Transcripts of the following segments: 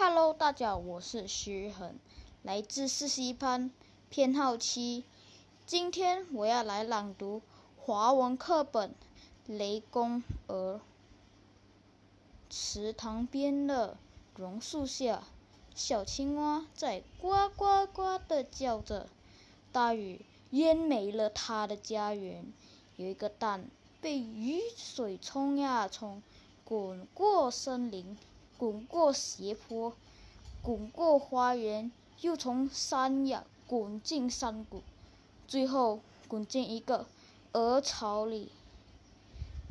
Hello，大家好，我是徐恒，来自四十一班，编号七。今天我要来朗读华文课本《雷公鹅》。池塘边的榕树下，小青蛙在呱呱呱的叫着。大雨淹没了它的家园，有一个蛋被雨水冲呀冲，滚过森林。滚过斜坡，滚过花园，又从山崖滚进山谷，最后滚进一个鹅巢里。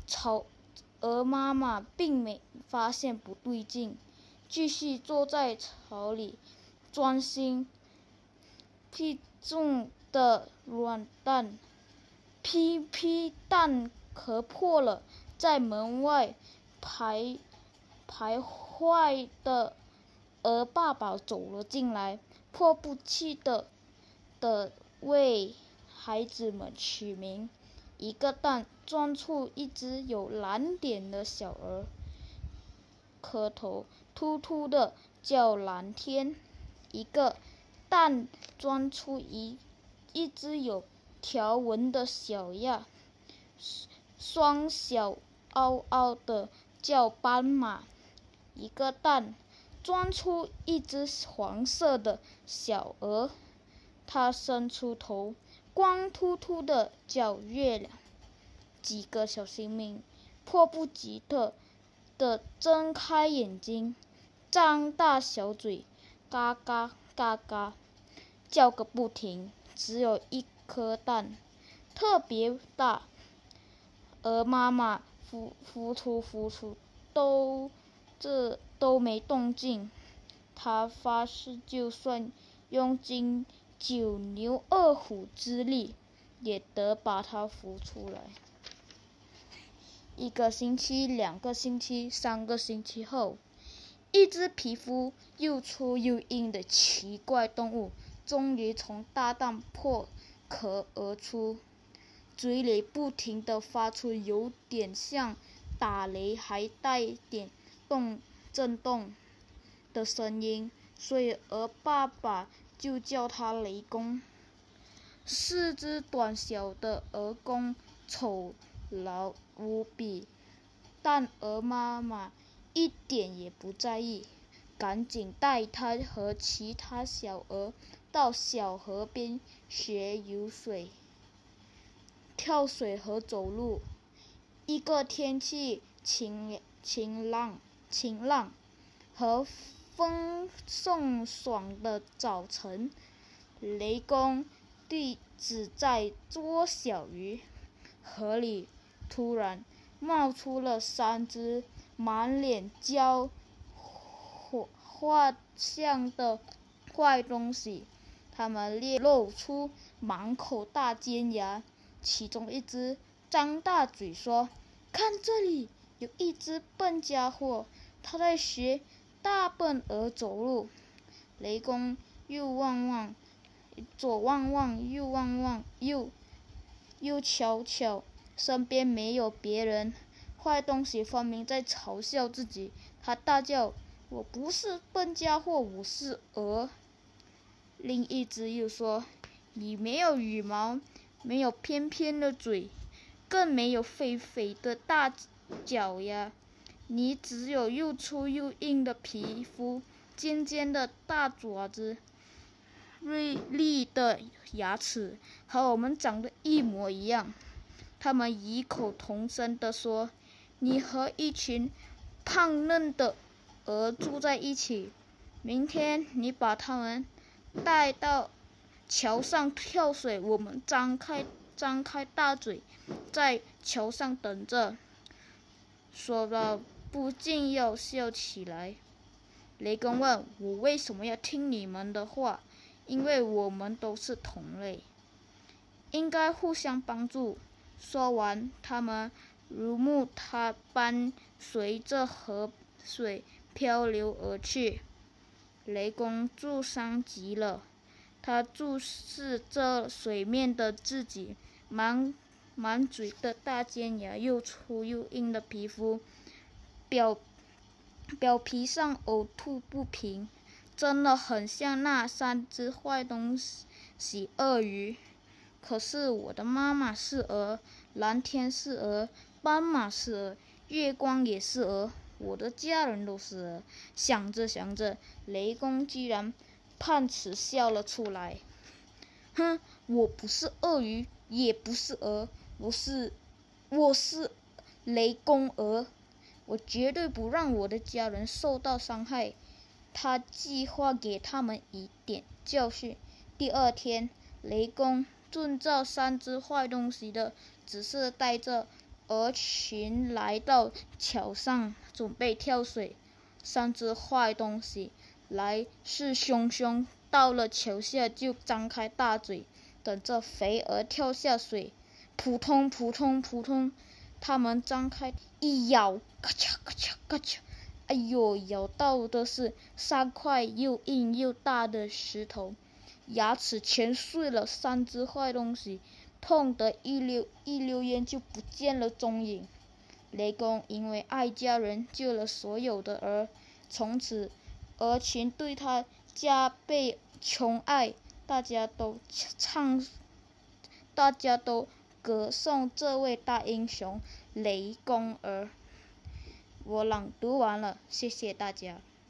巢鹅妈妈并没发现不对劲，继续坐在巢里，专心屁中的卵蛋。噼噼，蛋壳破了，在门外排徘徊。坏的鹅爸爸走了进来，迫不及待的为孩子们取名。一个蛋钻出一只有蓝点的小鹅，磕头突突的叫蓝天。一个蛋钻出一一只有条纹的小鸭，双小嗷嗷的叫斑马。一个蛋钻出一只黄色的小鹅，它伸出头，光秃秃的叫月亮。几个小生命迫不及待的睁开眼睛，张大小嘴，嘎嘎嘎嘎叫个不停。只有一颗蛋，特别大。鹅妈妈孵孵出孵出都。这都没动静，他发誓，就算用尽九牛二虎之力，也得把它孵出来。一个星期，两个星期，三个星期后，一只皮肤又粗又硬的奇怪动物，终于从大蛋破壳而出，嘴里不停地发出有点像打雷，还带点。动震动的声音，所以鹅爸爸就叫它雷公。四只短小的鹅公丑陋无比，但鹅妈妈一点也不在意，赶紧带它和其他小鹅到小河边学游水、跳水和走路。一个天气晴晴朗。晴朗和风送爽的早晨，雷公弟子在捉小鱼。河里突然冒出了三只满脸焦火画像的怪东西，它们裂露出满口大尖牙。其中一只张大嘴说：“看这里，有一只笨家伙。”他在学大笨鹅走路，雷公又望望，左望望，右望望，又又瞧瞧，身边没有别人，坏东西分明在嘲笑自己。他大叫：“我不是笨家伙，我是鹅。”另一只又说：“你没有羽毛，没有翩翩的嘴，更没有肥肥的大脚呀。”你只有又粗又硬的皮肤，尖尖的大爪子，锐利的牙齿，和我们长得一模一样。他们异口同声地说：“你和一群胖嫩的鹅住在一起。明天你把它们带到桥上跳水，我们张开张开大嘴，在桥上等着。”说到。不禁要笑起来。雷公问我为什么要听你们的话？因为我们都是同类，应该互相帮助。说完，他们如木他般随着河水漂流而去。雷公沮丧极了，他注视着水面的自己，忙满嘴的大尖牙，又粗又硬的皮肤。表表皮上呕吐不平，真的很像那三只坏东西鳄鱼。可是我的妈妈是鹅，蓝天是鹅，斑马是鹅，月光也是鹅，我的家人都是鹅。想着想着，雷公居然判词笑了出来。哼，我不是鳄鱼，也不是鹅，我是，我是雷公鹅。我绝对不让我的家人受到伤害。他计划给他们一点教训。第二天，雷公。遵照三只坏东西的指示，带着鹅群来到桥上，准备跳水。三只坏东西来势汹汹，到了桥下就张开大嘴，等着肥鹅跳下水。扑通扑通扑通，它们张开一咬，咔嚓咔嚓咔嚓，哎呦，咬到的是三块又硬又大的石头。牙齿全碎了，三只坏东西痛得一溜一溜烟就不见了踪影。雷公因为爱家人，救了所有的儿，从此鹅群对他加倍宠爱，大家都唱，大家都歌颂这位大英雄雷公儿。我朗读完了，谢谢大家。